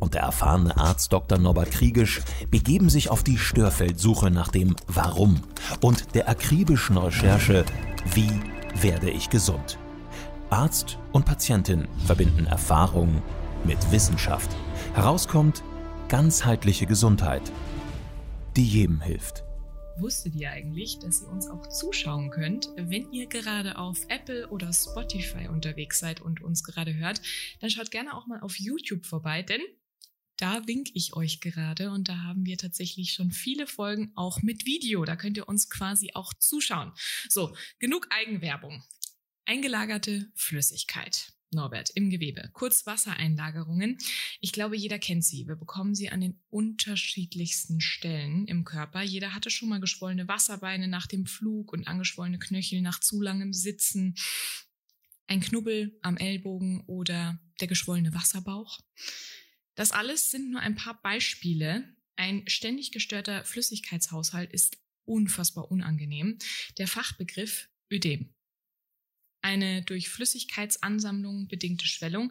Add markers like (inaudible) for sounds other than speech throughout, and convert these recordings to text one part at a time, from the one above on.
und der erfahrene Arzt Dr. Norbert Kriegisch begeben sich auf die Störfeldsuche nach dem Warum und der akribischen Recherche Wie werde ich gesund? Arzt und Patientin verbinden Erfahrung mit Wissenschaft. Herauskommt ganzheitliche Gesundheit, die jedem hilft. Wusstet ihr eigentlich, dass ihr uns auch zuschauen könnt, wenn ihr gerade auf Apple oder Spotify unterwegs seid und uns gerade hört? Dann schaut gerne auch mal auf YouTube vorbei, denn da wink ich euch gerade und da haben wir tatsächlich schon viele Folgen auch mit Video. Da könnt ihr uns quasi auch zuschauen. So, genug Eigenwerbung. Eingelagerte Flüssigkeit. Norbert, im Gewebe. Kurz Wassereinlagerungen. Ich glaube, jeder kennt sie. Wir bekommen sie an den unterschiedlichsten Stellen im Körper. Jeder hatte schon mal geschwollene Wasserbeine nach dem Flug und angeschwollene Knöchel nach zu langem Sitzen. Ein Knubbel am Ellbogen oder der geschwollene Wasserbauch. Das alles sind nur ein paar Beispiele. Ein ständig gestörter Flüssigkeitshaushalt ist unfassbar unangenehm. Der Fachbegriff Ödem. Eine durch Flüssigkeitsansammlung bedingte Schwellung.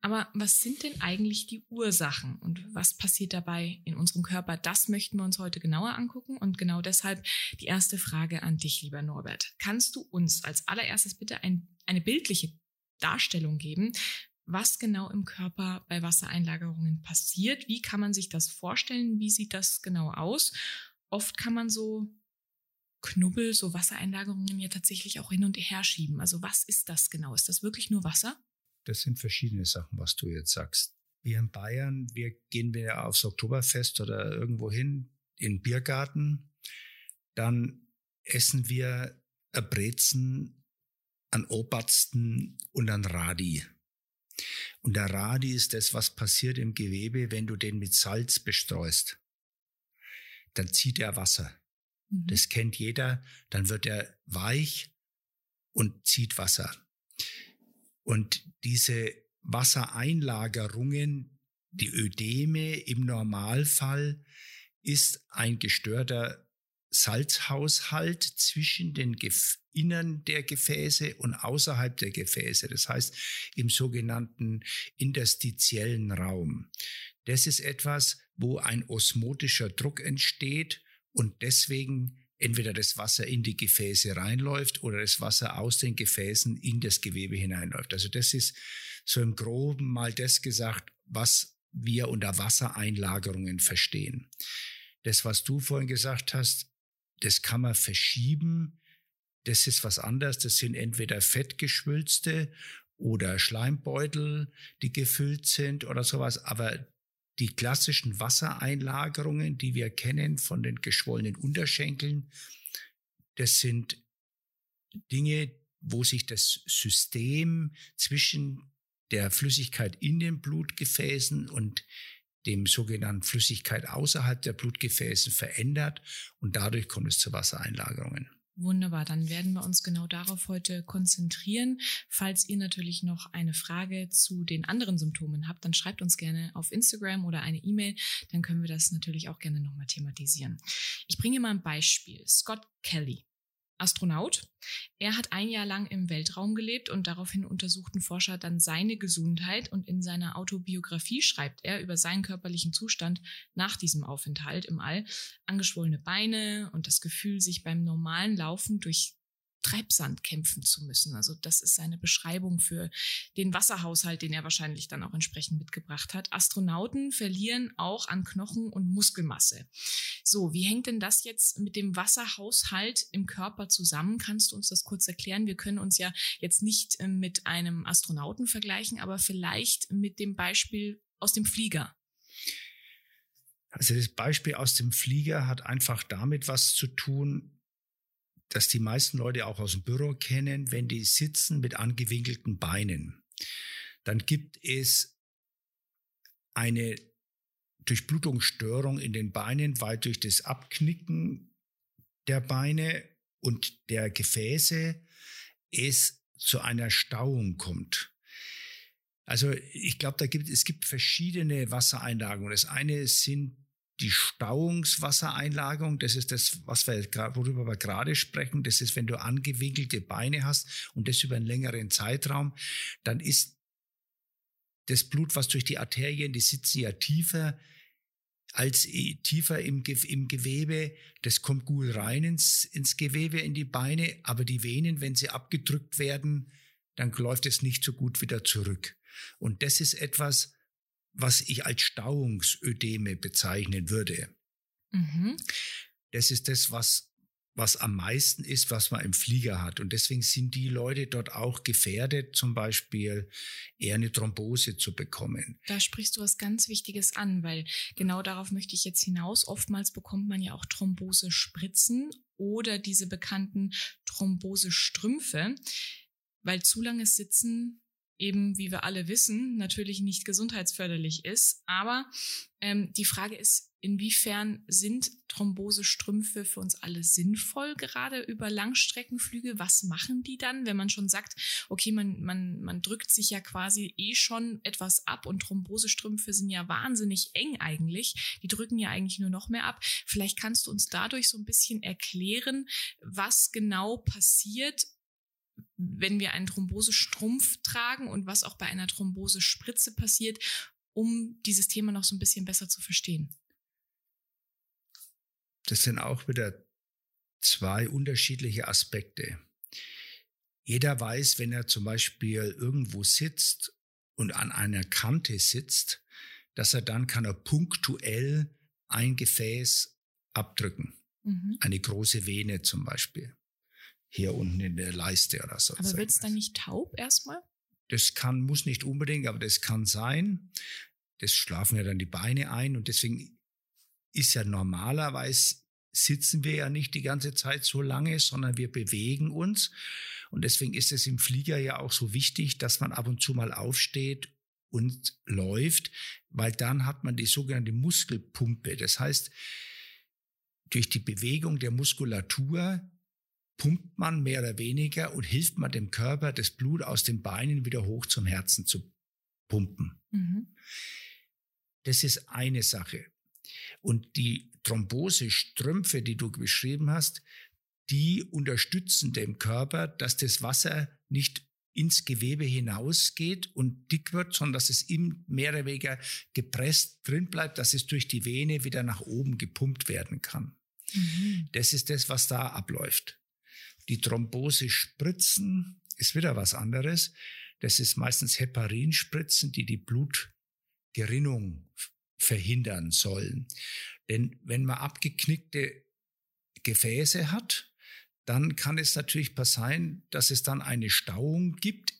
Aber was sind denn eigentlich die Ursachen und was passiert dabei in unserem Körper? Das möchten wir uns heute genauer angucken und genau deshalb die erste Frage an dich, lieber Norbert. Kannst du uns als allererstes bitte ein, eine bildliche Darstellung geben, was genau im Körper bei Wassereinlagerungen passiert. Wie kann man sich das vorstellen? Wie sieht das genau aus? Oft kann man so Knubbel, so Wassereinlagerungen ja tatsächlich auch hin und her schieben. Also was ist das genau? Ist das wirklich nur Wasser? Das sind verschiedene Sachen, was du jetzt sagst. Wir in Bayern, wir gehen wir aufs Oktoberfest oder irgendwo hin in den Biergarten, dann essen wir ein Brezen, an Obersten und an Radi. Und der Radi ist das, was passiert im Gewebe, wenn du den mit Salz bestreust. Dann zieht er Wasser. Mhm. Das kennt jeder. Dann wird er weich und zieht Wasser. Und diese Wassereinlagerungen, die Ödeme im Normalfall, ist ein gestörter Salzhaushalt zwischen den Gef Innern der Gefäße und außerhalb der Gefäße, das heißt im sogenannten interstitiellen Raum. Das ist etwas, wo ein osmotischer Druck entsteht und deswegen entweder das Wasser in die Gefäße reinläuft oder das Wasser aus den Gefäßen in das Gewebe hineinläuft. Also das ist so im groben mal das gesagt, was wir unter Wassereinlagerungen verstehen. Das, was du vorhin gesagt hast, das kann man verschieben. Das ist was anderes. Das sind entweder Fettgeschwülste oder Schleimbeutel, die gefüllt sind oder sowas. Aber die klassischen Wassereinlagerungen, die wir kennen von den geschwollenen Unterschenkeln, das sind Dinge, wo sich das System zwischen der Flüssigkeit in den Blutgefäßen und dem sogenannten Flüssigkeit außerhalb der Blutgefäße verändert und dadurch kommt es zu Wassereinlagerungen. Wunderbar, dann werden wir uns genau darauf heute konzentrieren. Falls ihr natürlich noch eine Frage zu den anderen Symptomen habt, dann schreibt uns gerne auf Instagram oder eine E-Mail, dann können wir das natürlich auch gerne nochmal thematisieren. Ich bringe mal ein Beispiel. Scott Kelly Astronaut. Er hat ein Jahr lang im Weltraum gelebt und daraufhin untersuchten Forscher dann seine Gesundheit und in seiner Autobiografie schreibt er über seinen körperlichen Zustand nach diesem Aufenthalt im All. Angeschwollene Beine und das Gefühl, sich beim normalen Laufen durch Treibsand kämpfen zu müssen. Also das ist seine Beschreibung für den Wasserhaushalt, den er wahrscheinlich dann auch entsprechend mitgebracht hat. Astronauten verlieren auch an Knochen und Muskelmasse. So, wie hängt denn das jetzt mit dem Wasserhaushalt im Körper zusammen? Kannst du uns das kurz erklären? Wir können uns ja jetzt nicht ähm, mit einem Astronauten vergleichen, aber vielleicht mit dem Beispiel aus dem Flieger. Also das Beispiel aus dem Flieger hat einfach damit was zu tun, das die meisten Leute auch aus dem Büro kennen, wenn die sitzen mit angewinkelten Beinen. Dann gibt es eine Durchblutungsstörung in den Beinen, weil durch das Abknicken der Beine und der Gefäße es zu einer Stauung kommt. Also ich glaube, da gibt es gibt verschiedene Wassereinlagungen. Das eine sind die Stauungswassereinlagerung, das ist das, was wir, worüber wir gerade sprechen. Das ist, wenn du angewinkelte Beine hast und das über einen längeren Zeitraum, dann ist das Blut, was durch die Arterien, die sitzen ja tiefer als tiefer im, im Gewebe. Das kommt gut rein ins, ins Gewebe, in die Beine. Aber die Venen, wenn sie abgedrückt werden, dann läuft es nicht so gut wieder zurück. Und das ist etwas, was ich als Stauungsödeme bezeichnen würde. Mhm. Das ist das, was, was am meisten ist, was man im Flieger hat. Und deswegen sind die Leute dort auch gefährdet, zum Beispiel eher eine Thrombose zu bekommen. Da sprichst du was ganz Wichtiges an, weil genau darauf möchte ich jetzt hinaus. Oftmals bekommt man ja auch Thrombose-Spritzen oder diese bekannten Thrombosestrümpfe, weil zu langes Sitzen eben, wie wir alle wissen, natürlich nicht gesundheitsförderlich ist. Aber ähm, die Frage ist, inwiefern sind Thrombosestrümpfe für uns alle sinnvoll, gerade über Langstreckenflüge? Was machen die dann, wenn man schon sagt, okay, man, man, man drückt sich ja quasi eh schon etwas ab und Thrombosestrümpfe sind ja wahnsinnig eng eigentlich. Die drücken ja eigentlich nur noch mehr ab. Vielleicht kannst du uns dadurch so ein bisschen erklären, was genau passiert, wenn wir einen Thrombosestrumpf tragen und was auch bei einer Thrombosespritze passiert, um dieses Thema noch so ein bisschen besser zu verstehen? Das sind auch wieder zwei unterschiedliche Aspekte. Jeder weiß, wenn er zum Beispiel irgendwo sitzt und an einer Kante sitzt, dass er dann kann er punktuell ein Gefäß abdrücken. Mhm. Eine große Vene zum Beispiel hier unten in der Leiste oder so. Aber wird es dann nicht taub erstmal? Das kann, muss nicht unbedingt, aber das kann sein. Das schlafen ja dann die Beine ein und deswegen ist ja normalerweise sitzen wir ja nicht die ganze Zeit so lange, sondern wir bewegen uns. Und deswegen ist es im Flieger ja auch so wichtig, dass man ab und zu mal aufsteht und läuft, weil dann hat man die sogenannte Muskelpumpe. Das heißt, durch die Bewegung der Muskulatur pumpt man mehr oder weniger und hilft man dem Körper, das Blut aus den Beinen wieder hoch zum Herzen zu pumpen. Mhm. Das ist eine Sache. Und die Thrombosestrümpfe, die du beschrieben hast, die unterstützen dem Körper, dass das Wasser nicht ins Gewebe hinausgeht und dick wird, sondern dass es ihm mehr oder weniger gepresst drin bleibt, dass es durch die Vene wieder nach oben gepumpt werden kann. Mhm. Das ist das, was da abläuft. Die Thrombose-Spritzen ist wieder was anderes. Das ist meistens Heparinspritzen, die die Blutgerinnung verhindern sollen. Denn wenn man abgeknickte Gefäße hat, dann kann es natürlich passieren, dass es dann eine Stauung gibt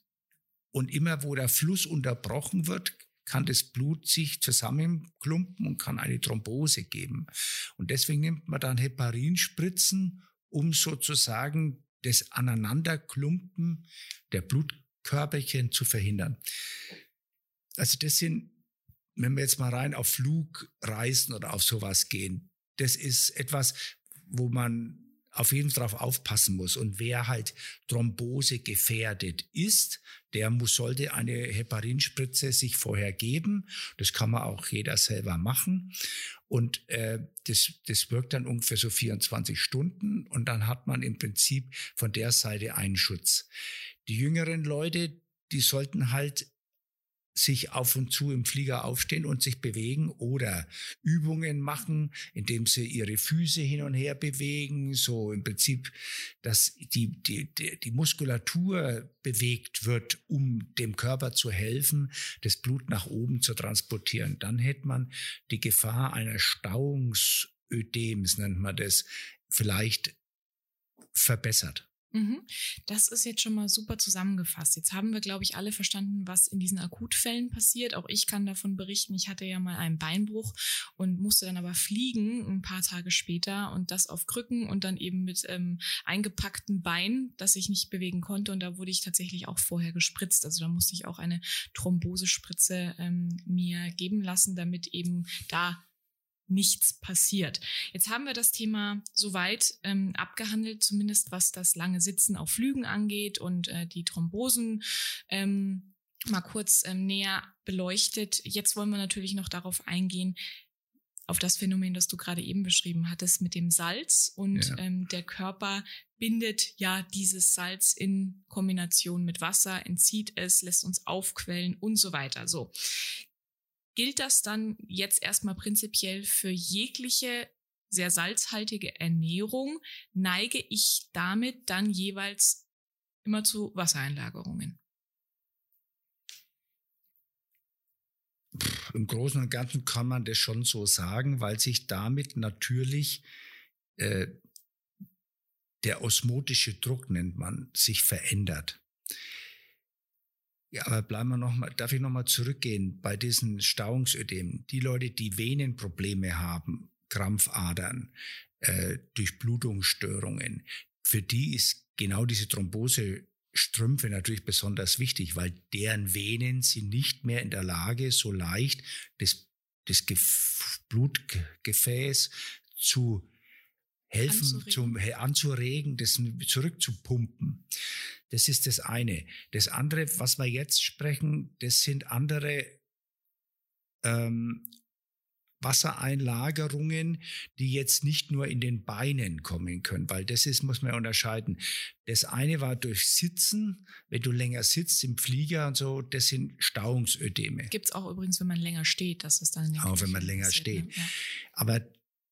und immer wo der Fluss unterbrochen wird, kann das Blut sich zusammenklumpen und kann eine Thrombose geben. Und deswegen nimmt man dann Heparinspritzen, um sozusagen das Aneinanderklumpen der Blutkörperchen zu verhindern. Also das sind, wenn wir jetzt mal rein auf Flugreisen oder auf sowas gehen, das ist etwas, wo man auf jeden Fall darauf aufpassen muss. Und wer halt Thrombose gefährdet ist, der muss, sollte eine Heparinspritze sich vorher geben. Das kann man auch jeder selber machen. Und äh, das, das wirkt dann ungefähr so 24 Stunden und dann hat man im Prinzip von der Seite einen Schutz. Die jüngeren Leute, die sollten halt sich auf und zu im Flieger aufstehen und sich bewegen oder Übungen machen, indem sie ihre Füße hin und her bewegen, so im Prinzip, dass die, die, die Muskulatur bewegt wird, um dem Körper zu helfen, das Blut nach oben zu transportieren. Dann hätte man die Gefahr einer Stauungsödems, nennt man das, vielleicht verbessert. Mhm. Das ist jetzt schon mal super zusammengefasst. Jetzt haben wir, glaube ich, alle verstanden, was in diesen Akutfällen passiert. Auch ich kann davon berichten. Ich hatte ja mal einen Beinbruch und musste dann aber fliegen ein paar Tage später und das auf Krücken und dann eben mit ähm, eingepacktem Bein, das ich nicht bewegen konnte. Und da wurde ich tatsächlich auch vorher gespritzt. Also da musste ich auch eine Thrombosespritze ähm, mir geben lassen, damit eben da nichts passiert. Jetzt haben wir das Thema soweit ähm, abgehandelt, zumindest was das lange Sitzen auf Flügen angeht und äh, die Thrombosen ähm, mal kurz ähm, näher beleuchtet. Jetzt wollen wir natürlich noch darauf eingehen, auf das Phänomen, das du gerade eben beschrieben hattest mit dem Salz und ja. ähm, der Körper bindet ja dieses Salz in Kombination mit Wasser, entzieht es, lässt uns aufquellen und so weiter. So. Gilt das dann jetzt erstmal prinzipiell für jegliche sehr salzhaltige Ernährung? Neige ich damit dann jeweils immer zu Wassereinlagerungen? Im Großen und Ganzen kann man das schon so sagen, weil sich damit natürlich äh, der osmotische Druck, nennt man, sich verändert. Ja, aber bleiben wir noch mal, darf ich noch mal zurückgehen bei diesen Stauungsödemen. Die Leute, die Venenprobleme haben, Krampfadern, äh, Durchblutungsstörungen, für die ist genau diese Thrombose Strümpfe natürlich besonders wichtig, weil deren Venen sind nicht mehr in der Lage, so leicht das, das Blutgefäß zu helfen, anzuregen. Zum, anzuregen, das zurückzupumpen. Das ist das eine. Das andere, was wir jetzt sprechen, das sind andere ähm, Wassereinlagerungen, die jetzt nicht nur in den Beinen kommen können, weil das ist, muss man unterscheiden. Das eine war durch Sitzen, wenn du länger sitzt im Flieger und so, das sind Stauungsödeme. Gibt es auch übrigens, wenn man länger steht, dass es dann Auch wenn man länger ne? steht. Ja. Aber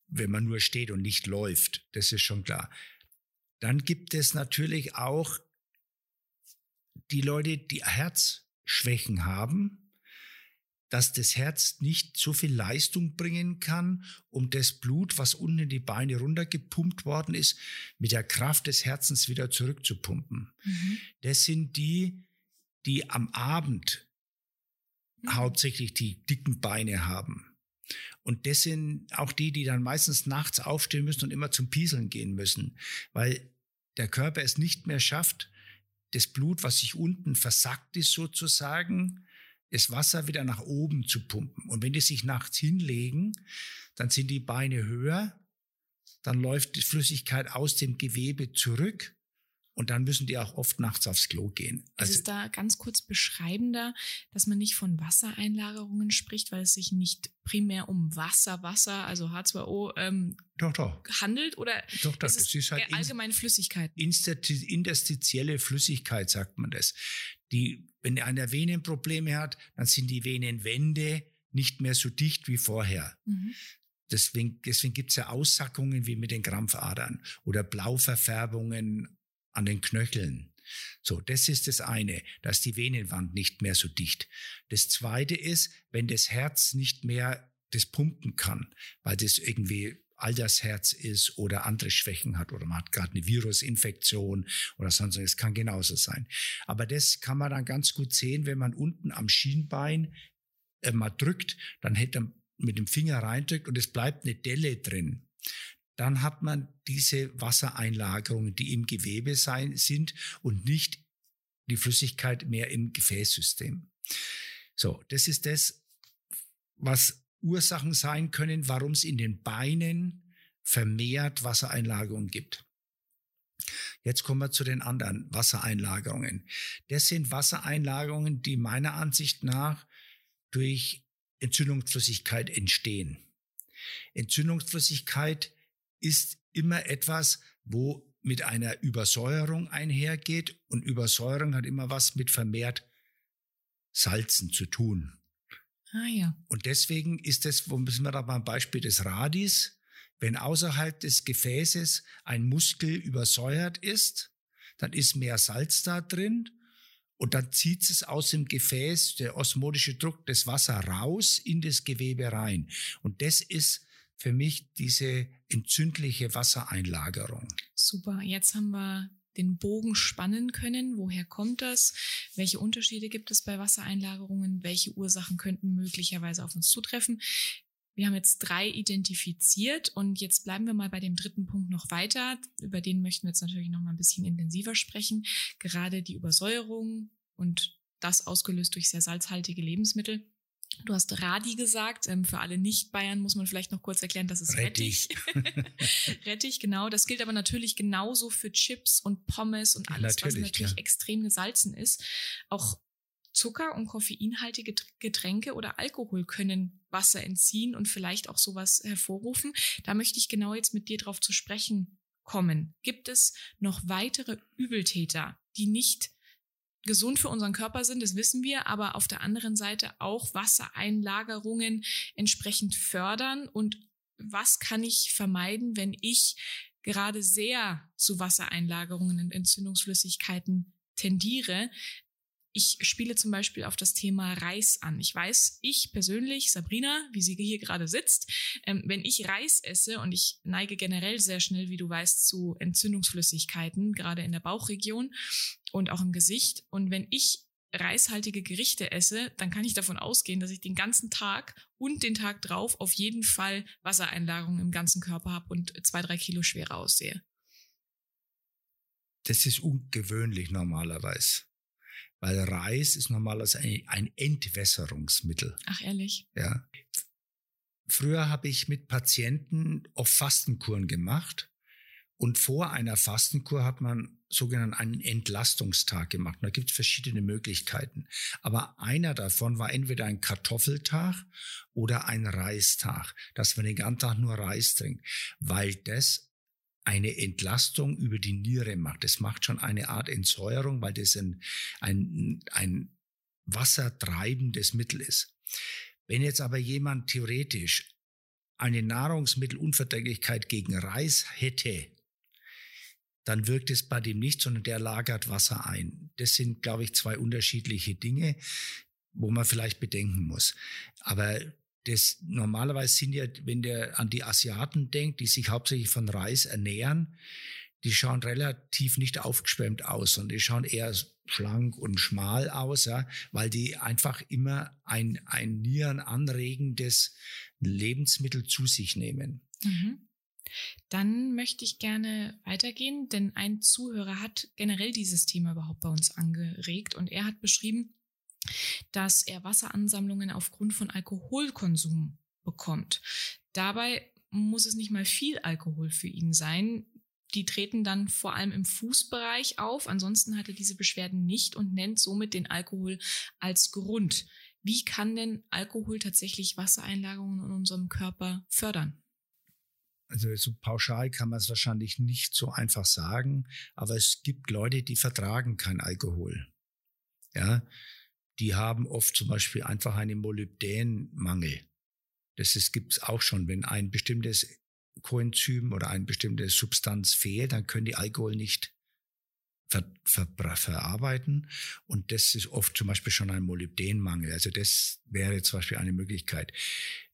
wenn man nur steht und nicht läuft, das ist schon klar. Dann gibt es natürlich auch die Leute, die Herzschwächen haben, dass das Herz nicht so viel Leistung bringen kann, um das Blut, was unten in die Beine runtergepumpt worden ist, mit der Kraft des Herzens wieder zurückzupumpen. Mhm. Das sind die, die am Abend mhm. hauptsächlich die dicken Beine haben. Und das sind auch die, die dann meistens nachts aufstehen müssen und immer zum Pieseln gehen müssen, weil der Körper es nicht mehr schafft, das Blut, was sich unten versackt ist sozusagen, das Wasser wieder nach oben zu pumpen. Und wenn die sich nachts hinlegen, dann sind die Beine höher, dann läuft die Flüssigkeit aus dem Gewebe zurück und dann müssen die auch oft nachts aufs Klo gehen. Also ist es da ganz kurz beschreibender, dass man nicht von Wassereinlagerungen spricht, weil es sich nicht primär um Wasser, Wasser, also H2O ähm, doch, doch. handelt? Oder doch, doch, das ist halt allgemeine Flüssigkeit? Interstitielle Flüssigkeit sagt man das. Die, wenn einer Venenprobleme hat, dann sind die Venenwände nicht mehr so dicht wie vorher. Mhm. Deswegen, deswegen gibt es ja Aussackungen wie mit den Krampfadern oder Blauverfärbungen an den Knöcheln. So, das ist das eine, dass die Venenwand nicht mehr so dicht. Das zweite ist, wenn das Herz nicht mehr das pumpen kann, weil das irgendwie Altersherz ist oder andere Schwächen hat oder man hat gerade eine Virusinfektion oder sonst was. Das kann genauso sein. Aber das kann man dann ganz gut sehen, wenn man unten am Schienbein äh, mal drückt, dann hätte man mit dem Finger reindrückt und es bleibt eine Delle drin dann hat man diese Wassereinlagerungen, die im Gewebe sein, sind und nicht die Flüssigkeit mehr im Gefäßsystem. So, das ist das, was Ursachen sein können, warum es in den Beinen vermehrt Wassereinlagerungen gibt. Jetzt kommen wir zu den anderen Wassereinlagerungen. Das sind Wassereinlagerungen, die meiner Ansicht nach durch Entzündungsflüssigkeit entstehen. Entzündungsflüssigkeit ist immer etwas, wo mit einer Übersäuerung einhergeht und Übersäuerung hat immer was mit vermehrt Salzen zu tun. Ah ja. Und deswegen ist das, wo müssen wir da beim Beispiel des Radis, wenn außerhalb des Gefäßes ein Muskel übersäuert ist, dann ist mehr Salz da drin und dann zieht es aus dem Gefäß, der osmotische Druck, das Wasser raus in das Gewebe rein. Und das ist für mich diese entzündliche Wassereinlagerung. Super, jetzt haben wir den Bogen spannen können. Woher kommt das? Welche Unterschiede gibt es bei Wassereinlagerungen? Welche Ursachen könnten möglicherweise auf uns zutreffen? Wir haben jetzt drei identifiziert und jetzt bleiben wir mal bei dem dritten Punkt noch weiter. Über den möchten wir jetzt natürlich noch mal ein bisschen intensiver sprechen. Gerade die Übersäuerung und das ausgelöst durch sehr salzhaltige Lebensmittel Du hast Radi gesagt. Ähm, für alle Nicht-Bayern muss man vielleicht noch kurz erklären, das ist Rettich. Rettich, (laughs) Rettich genau. Das gilt aber natürlich genauso für Chips und Pommes und alles, natürlich, was natürlich ja. extrem gesalzen ist. Auch Zucker und koffeinhaltige Getränke oder Alkohol können Wasser entziehen und vielleicht auch sowas hervorrufen. Da möchte ich genau jetzt mit dir drauf zu sprechen kommen. Gibt es noch weitere Übeltäter, die nicht gesund für unseren Körper sind, das wissen wir, aber auf der anderen Seite auch Wassereinlagerungen entsprechend fördern. Und was kann ich vermeiden, wenn ich gerade sehr zu Wassereinlagerungen und Entzündungsflüssigkeiten tendiere, ich spiele zum Beispiel auf das Thema Reis an. Ich weiß, ich persönlich, Sabrina, wie sie hier gerade sitzt, ähm, wenn ich Reis esse und ich neige generell sehr schnell, wie du weißt, zu Entzündungsflüssigkeiten, gerade in der Bauchregion und auch im Gesicht. Und wenn ich reishaltige Gerichte esse, dann kann ich davon ausgehen, dass ich den ganzen Tag und den Tag drauf auf jeden Fall Wassereinlagerungen im ganzen Körper habe und zwei, drei Kilo schwerer aussehe. Das ist ungewöhnlich normalerweise weil Reis ist normalerweise ein, Entwässerungsmittel. Ach ehrlich? Ja. Früher habe ich mit Patienten oft Fastenkuren gemacht und vor einer Fastenkur hat man sogenannten einen Entlastungstag gemacht. da gibt es verschiedene Möglichkeiten. Aber einer davon war entweder ein Kartoffeltag oder ein Reistag, dass man den ganzen Tag nur Reis trinkt, weil das eine Entlastung über die Niere macht. Das macht schon eine Art Entsäuerung, weil das ein, ein, ein wassertreibendes Mittel ist. Wenn jetzt aber jemand theoretisch eine Nahrungsmittelunverträglichkeit gegen Reis hätte, dann wirkt es bei dem nicht, sondern der lagert Wasser ein. Das sind, glaube ich, zwei unterschiedliche Dinge, wo man vielleicht bedenken muss. Aber das normalerweise sind ja, wenn der an die Asiaten denkt, die sich hauptsächlich von Reis ernähren, die schauen relativ nicht aufgeschwemmt aus und die schauen eher schlank und schmal aus, ja, weil die einfach immer ein, ein nierenanregendes Lebensmittel zu sich nehmen. Mhm. Dann möchte ich gerne weitergehen, denn ein Zuhörer hat generell dieses Thema überhaupt bei uns angeregt und er hat beschrieben, dass er Wasseransammlungen aufgrund von Alkoholkonsum bekommt. Dabei muss es nicht mal viel Alkohol für ihn sein. Die treten dann vor allem im Fußbereich auf. Ansonsten hat er diese Beschwerden nicht und nennt somit den Alkohol als Grund. Wie kann denn Alkohol tatsächlich Wassereinlagerungen in unserem Körper fördern? Also so pauschal kann man es wahrscheinlich nicht so einfach sagen, aber es gibt Leute, die vertragen kein Alkohol. Ja, die haben oft zum Beispiel einfach einen Molybdänmangel. Das gibt es auch schon. Wenn ein bestimmtes Coenzym oder eine bestimmte Substanz fehlt, dann können die Alkohol nicht ver, ver, verarbeiten. Und das ist oft zum Beispiel schon ein Molybdänmangel. Also das wäre zum Beispiel eine Möglichkeit.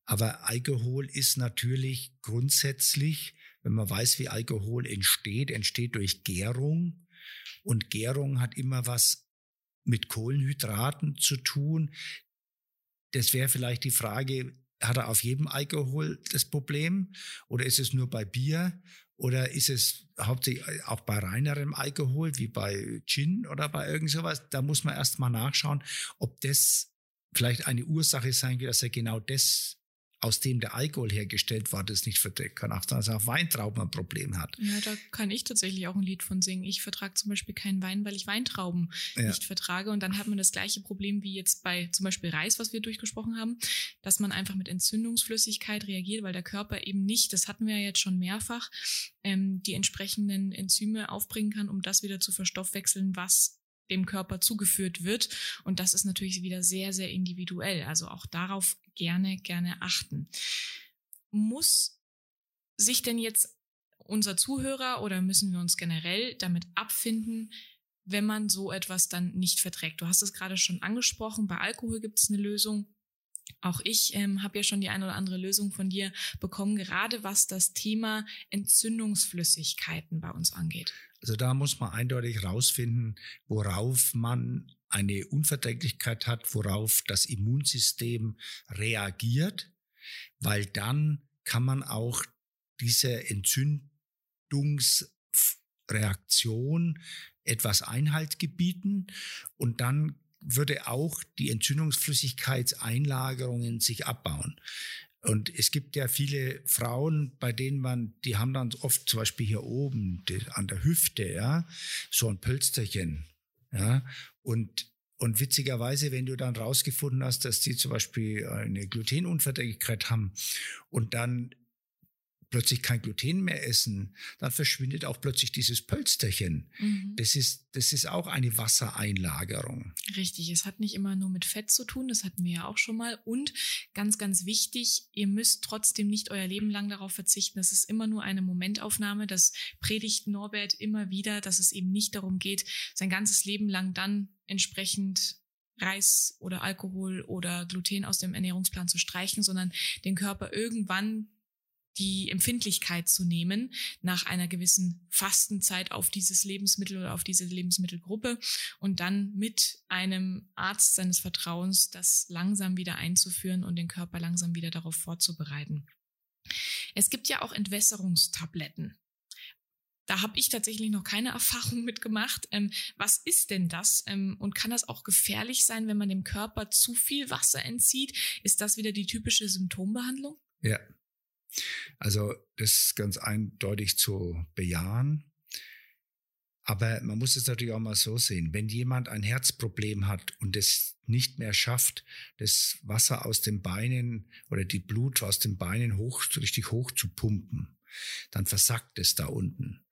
Aber Alkohol ist natürlich grundsätzlich, wenn man weiß, wie Alkohol entsteht, entsteht durch Gärung. Und Gärung hat immer was mit Kohlenhydraten zu tun. Das wäre vielleicht die Frage, hat er auf jedem Alkohol das Problem oder ist es nur bei Bier oder ist es hauptsächlich auch bei reinerem Alkohol wie bei Gin oder bei irgend sowas? Da muss man erst mal nachschauen, ob das vielleicht eine Ursache sein wird, dass er genau das aus dem der Alkohol hergestellt war, das nicht verträgt. Kann auch dass er auf Weintrauben ein Problem hat. Ja, da kann ich tatsächlich auch ein Lied von singen. Ich vertrage zum Beispiel keinen Wein, weil ich Weintrauben ja. nicht vertrage. Und dann hat man das gleiche Problem wie jetzt bei zum Beispiel Reis, was wir durchgesprochen haben, dass man einfach mit Entzündungsflüssigkeit reagiert, weil der Körper eben nicht, das hatten wir ja jetzt schon mehrfach, ähm, die entsprechenden Enzyme aufbringen kann, um das wieder zu verstoffwechseln, was dem Körper zugeführt wird. Und das ist natürlich wieder sehr, sehr individuell. Also auch darauf gerne, gerne achten. Muss sich denn jetzt unser Zuhörer oder müssen wir uns generell damit abfinden, wenn man so etwas dann nicht verträgt? Du hast es gerade schon angesprochen, bei Alkohol gibt es eine Lösung. Auch ich ähm, habe ja schon die eine oder andere Lösung von dir bekommen, gerade was das Thema Entzündungsflüssigkeiten bei uns angeht. Also da muss man eindeutig rausfinden, worauf man eine Unverträglichkeit hat, worauf das Immunsystem reagiert, weil dann kann man auch diese Entzündungsreaktion etwas Einhalt gebieten und dann würde auch die Entzündungsflüssigkeitseinlagerungen sich abbauen. Und es gibt ja viele Frauen, bei denen man, die haben dann oft zum Beispiel hier oben die, an der Hüfte, ja, so ein Pölsterchen, ja, und und witzigerweise, wenn du dann rausgefunden hast, dass die zum Beispiel eine Glutenunverträglichkeit haben und dann plötzlich kein Gluten mehr essen, dann verschwindet auch plötzlich dieses Pölsterchen. Mhm. Das, ist, das ist auch eine Wassereinlagerung. Richtig, es hat nicht immer nur mit Fett zu tun, das hatten wir ja auch schon mal. Und ganz, ganz wichtig, ihr müsst trotzdem nicht euer Leben lang darauf verzichten. Das ist immer nur eine Momentaufnahme. Das predigt Norbert immer wieder, dass es eben nicht darum geht, sein ganzes Leben lang dann entsprechend Reis oder Alkohol oder Gluten aus dem Ernährungsplan zu streichen, sondern den Körper irgendwann die Empfindlichkeit zu nehmen nach einer gewissen Fastenzeit auf dieses Lebensmittel oder auf diese Lebensmittelgruppe und dann mit einem Arzt seines Vertrauens das langsam wieder einzuführen und den Körper langsam wieder darauf vorzubereiten. Es gibt ja auch Entwässerungstabletten. Da habe ich tatsächlich noch keine Erfahrung (laughs) mitgemacht. Ähm, was ist denn das? Ähm, und kann das auch gefährlich sein, wenn man dem Körper zu viel Wasser entzieht? Ist das wieder die typische Symptombehandlung? Ja, also das ist ganz eindeutig zu bejahen. Aber man muss es natürlich auch mal so sehen. Wenn jemand ein Herzproblem hat und es nicht mehr schafft, das Wasser aus den Beinen oder die Blut aus den Beinen hoch, richtig hoch zu pumpen, dann versackt es da unten.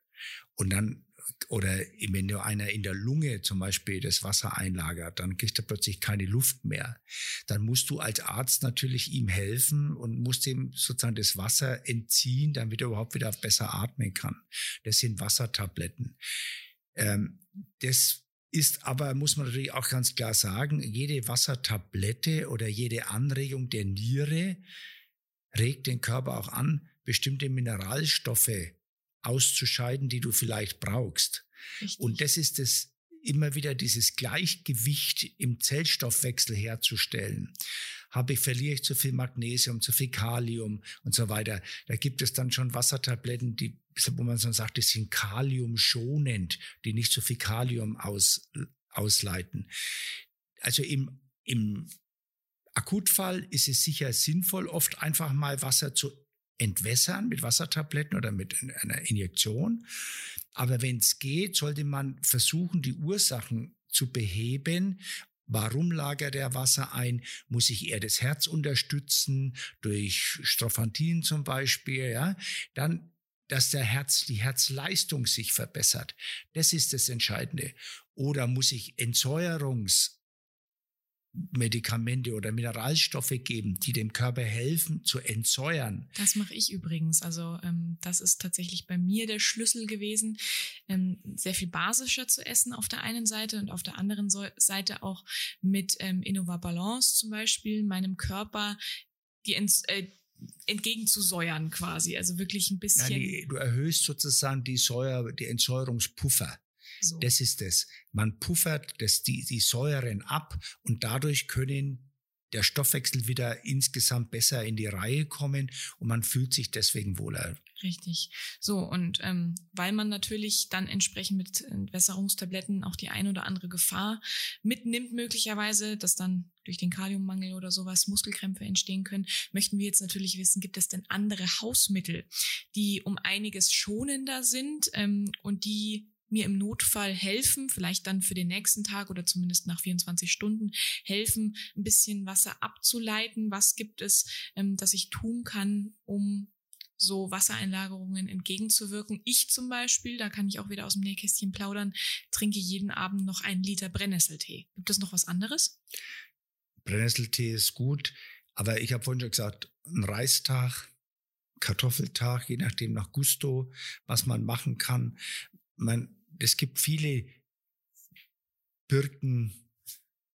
Und dann oder wenn nur einer in der Lunge zum Beispiel das Wasser einlagert, dann kriegt er plötzlich keine Luft mehr. Dann musst du als Arzt natürlich ihm helfen und musst ihm sozusagen das Wasser entziehen, damit er überhaupt wieder besser atmen kann. Das sind Wassertabletten. Ähm, das ist aber, muss man natürlich auch ganz klar sagen, jede Wassertablette oder jede Anregung der Niere regt den Körper auch an, bestimmte Mineralstoffe auszuscheiden, die du vielleicht brauchst. Richtig. Und das ist es, immer wieder dieses Gleichgewicht im Zellstoffwechsel herzustellen. Habe ich, verliere ich zu viel Magnesium, zu viel Kalium und so weiter. Da gibt es dann schon Wassertabletten, die, wo man so sagt, die sind kaliumschonend, die nicht so viel Kalium aus, ausleiten. Also im, im Akutfall ist es sicher sinnvoll, oft einfach mal Wasser zu entwässern mit Wassertabletten oder mit einer Injektion. Aber wenn es geht, sollte man versuchen, die Ursachen zu beheben. Warum lagert er Wasser ein? Muss ich eher das Herz unterstützen durch Strophantin zum Beispiel? Ja, dann dass der Herz, die Herzleistung sich verbessert. Das ist das Entscheidende. Oder muss ich Entsäuerungs Medikamente oder Mineralstoffe geben, die dem Körper helfen zu entsäuern. Das mache ich übrigens. Also ähm, das ist tatsächlich bei mir der Schlüssel gewesen, ähm, sehr viel basischer zu essen auf der einen Seite und auf der anderen Seite auch mit ähm, Innova Balance zum Beispiel meinem Körper die Ent äh, entgegenzusäuern quasi. Also wirklich ein bisschen. Ja, die, du erhöhst sozusagen die Säure, die Entsäuerungspuffer. So. Das ist es. Man puffert das, die, die Säuren ab und dadurch können der Stoffwechsel wieder insgesamt besser in die Reihe kommen und man fühlt sich deswegen wohler. Richtig. So, und ähm, weil man natürlich dann entsprechend mit Entwässerungstabletten auch die ein oder andere Gefahr mitnimmt, möglicherweise, dass dann durch den Kaliummangel oder sowas Muskelkrämpfe entstehen können, möchten wir jetzt natürlich wissen, gibt es denn andere Hausmittel, die um einiges schonender sind ähm, und die mir im Notfall helfen, vielleicht dann für den nächsten Tag oder zumindest nach 24 Stunden helfen, ein bisschen Wasser abzuleiten. Was gibt es, ähm, dass ich tun kann, um so Wassereinlagerungen entgegenzuwirken. Ich zum Beispiel, da kann ich auch wieder aus dem Nähkästchen plaudern, trinke jeden Abend noch einen Liter Brennnesseltee. Gibt es noch was anderes? Brennnesseltee ist gut, aber ich habe vorhin schon gesagt, ein Reistag, Kartoffeltag, je nachdem nach Gusto, was man machen kann. Man, es gibt viele Birken,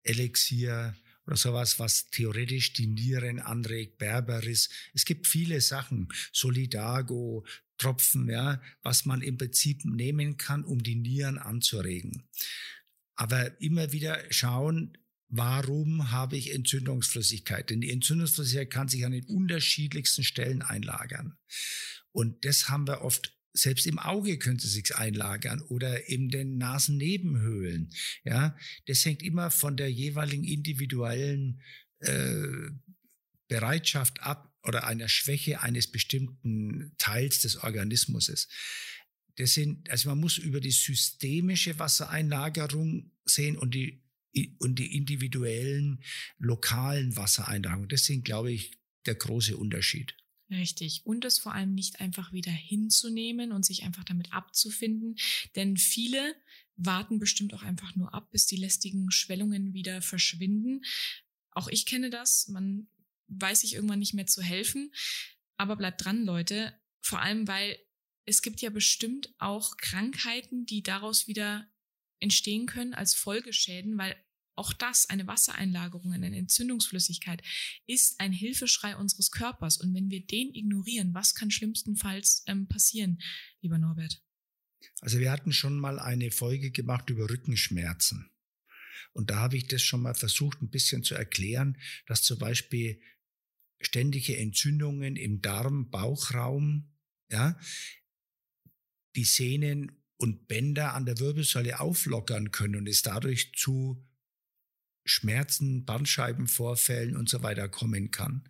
Elixier oder sowas, was theoretisch die Nieren anregt, Berberis. Es gibt viele Sachen, Solidago, Tropfen, ja, was man im Prinzip nehmen kann, um die Nieren anzuregen. Aber immer wieder schauen, warum habe ich Entzündungsflüssigkeit? Denn die Entzündungsflüssigkeit kann sich an den unterschiedlichsten Stellen einlagern. Und das haben wir oft selbst im Auge können sie sich einlagern oder in den Nasennebenhöhlen. Ja, das hängt immer von der jeweiligen individuellen äh, Bereitschaft ab oder einer Schwäche eines bestimmten Teils des Organismus. Das sind, also man muss über die systemische Wassereinlagerung sehen und die und die individuellen lokalen Wassereinlagerungen. Das sind, glaube ich, der große Unterschied. Richtig. Und es vor allem nicht einfach wieder hinzunehmen und sich einfach damit abzufinden. Denn viele warten bestimmt auch einfach nur ab, bis die lästigen Schwellungen wieder verschwinden. Auch ich kenne das. Man weiß sich irgendwann nicht mehr zu helfen. Aber bleibt dran, Leute. Vor allem, weil es gibt ja bestimmt auch Krankheiten, die daraus wieder entstehen können als Folgeschäden, weil auch das, eine Wassereinlagerung, eine Entzündungsflüssigkeit, ist ein Hilfeschrei unseres Körpers. Und wenn wir den ignorieren, was kann schlimmstenfalls ähm, passieren, lieber Norbert? Also wir hatten schon mal eine Folge gemacht über Rückenschmerzen. Und da habe ich das schon mal versucht, ein bisschen zu erklären, dass zum Beispiel ständige Entzündungen im Darm, Bauchraum, ja, die Sehnen und Bänder an der Wirbelsäule auflockern können und es dadurch zu Schmerzen, Bandscheibenvorfällen und so weiter kommen kann.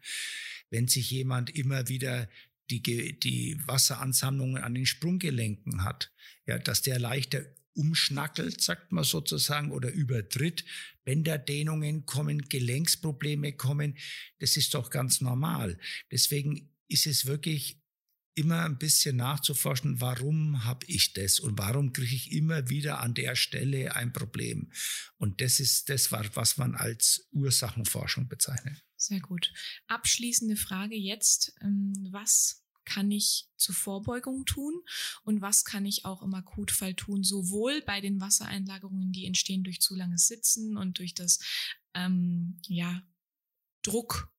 Wenn sich jemand immer wieder die, die Wasseransammlungen an den Sprunggelenken hat, ja, dass der leichter umschnackelt, sagt man sozusagen, oder übertritt, Bänderdehnungen kommen, Gelenksprobleme kommen, das ist doch ganz normal. Deswegen ist es wirklich immer ein bisschen nachzuforschen, warum habe ich das und warum kriege ich immer wieder an der Stelle ein Problem. Und das ist das, was man als Ursachenforschung bezeichnet. Sehr gut. Abschließende Frage jetzt. Ähm, was kann ich zur Vorbeugung tun und was kann ich auch im Akutfall tun, sowohl bei den Wassereinlagerungen, die entstehen durch zu langes Sitzen und durch das ähm, ja, Druck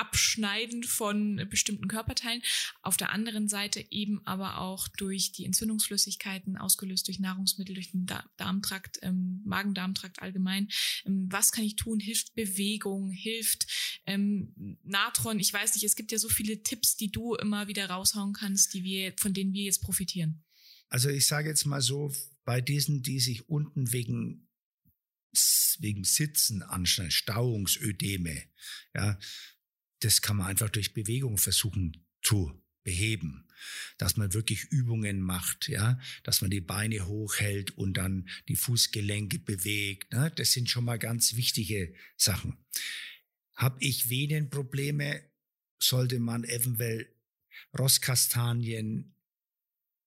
Abschneiden von bestimmten Körperteilen. Auf der anderen Seite eben aber auch durch die Entzündungsflüssigkeiten, ausgelöst durch Nahrungsmittel, durch den Darmtrakt, ähm, Magen-Darmtrakt allgemein. Ähm, was kann ich tun? Hilft Bewegung, hilft ähm, Natron. Ich weiß nicht, es gibt ja so viele Tipps, die du immer wieder raushauen kannst, die wir, von denen wir jetzt profitieren. Also ich sage jetzt mal so, bei diesen, die sich unten wegen wegen Sitzen anstellen, Stauungsödeme, ja, das kann man einfach durch Bewegung versuchen zu beheben, dass man wirklich Übungen macht, ja, dass man die Beine hochhält und dann die Fußgelenke bewegt. Ne? Das sind schon mal ganz wichtige Sachen. Hab ich Venenprobleme, sollte man eventuell Rosskastanien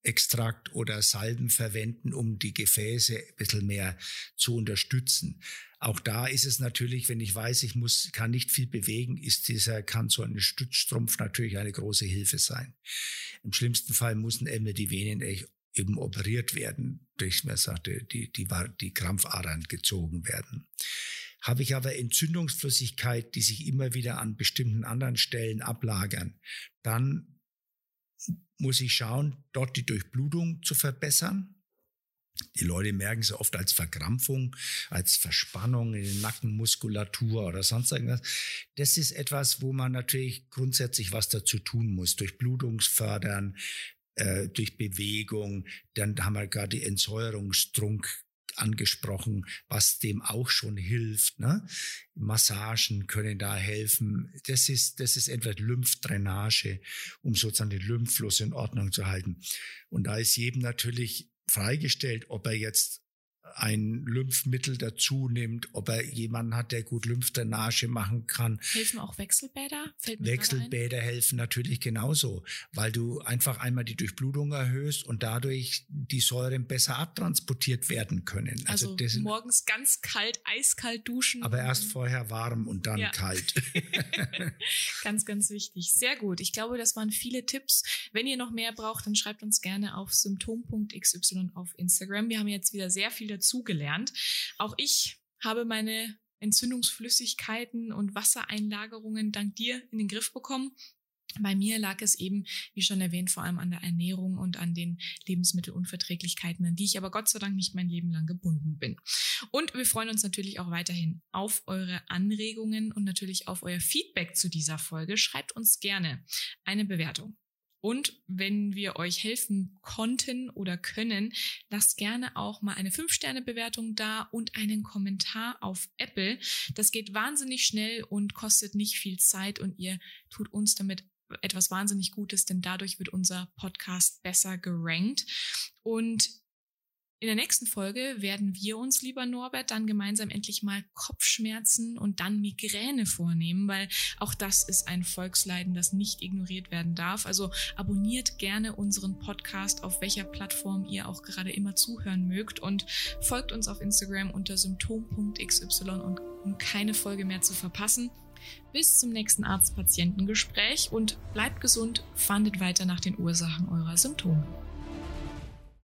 Extrakt oder Salben verwenden, um die Gefäße ein bisschen mehr zu unterstützen. Auch da ist es natürlich, wenn ich weiß, ich muss, kann nicht viel bewegen, ist dieser, kann so ein Stützstrumpf natürlich eine große Hilfe sein. Im schlimmsten Fall müssen eben die Venen eben operiert werden, durch, man sagte, die, die, die Krampfadern gezogen werden. Habe ich aber Entzündungsflüssigkeit, die sich immer wieder an bestimmten anderen Stellen ablagern, dann muss ich schauen, dort die Durchblutung zu verbessern. Die Leute merken es oft als Verkrampfung, als Verspannung in der Nackenmuskulatur oder sonst irgendwas. Das ist etwas, wo man natürlich grundsätzlich was dazu tun muss. Durchblutungsfördern, äh, durch Bewegung. Dann haben wir gerade die Entsäuerungsdrunk angesprochen, was dem auch schon hilft. Ne? Massagen können da helfen. Das ist, das ist etwa Lymphdrainage, um sozusagen den Lymphfluss in Ordnung zu halten. Und da ist jedem natürlich freigestellt, ob er jetzt ein Lymphmittel dazu nimmt, ob er jemanden hat, der gut Lymphdrainage machen kann. Helfen auch Wechselbäder? Wechselbäder helfen natürlich genauso, weil du einfach einmal die Durchblutung erhöhst und dadurch die Säuren besser abtransportiert werden können. Also, also morgens ganz kalt, eiskalt duschen. Aber erst vorher warm und dann ja. kalt. (laughs) (laughs) ganz, ganz wichtig. Sehr gut. Ich glaube, das waren viele Tipps. Wenn ihr noch mehr braucht, dann schreibt uns gerne auf symptom.xy auf Instagram. Wir haben jetzt wieder sehr viel dazugelernt. Auch ich habe meine Entzündungsflüssigkeiten und Wassereinlagerungen dank dir in den Griff bekommen. Bei mir lag es eben, wie schon erwähnt, vor allem an der Ernährung und an den Lebensmittelunverträglichkeiten, an die ich aber Gott sei Dank nicht mein Leben lang gebunden bin. Und wir freuen uns natürlich auch weiterhin auf eure Anregungen und natürlich auf euer Feedback zu dieser Folge. Schreibt uns gerne eine Bewertung Und wenn wir euch helfen konnten oder können, lasst gerne auch mal eine 5-Sterne-Bewertung da und einen Kommentar auf Apple. Das geht wahnsinnig schnell und kostet nicht viel Zeit und ihr tut uns damit etwas wahnsinnig Gutes, denn dadurch wird unser Podcast besser gerankt. Und in der nächsten Folge werden wir uns, lieber Norbert, dann gemeinsam endlich mal Kopfschmerzen und dann Migräne vornehmen, weil auch das ist ein Volksleiden, das nicht ignoriert werden darf. Also abonniert gerne unseren Podcast, auf welcher Plattform ihr auch gerade immer zuhören mögt und folgt uns auf Instagram unter symptom.xy um keine Folge mehr zu verpassen. Bis zum nächsten Arzt-Patienten-Gespräch und bleibt gesund, fandet weiter nach den Ursachen eurer Symptome.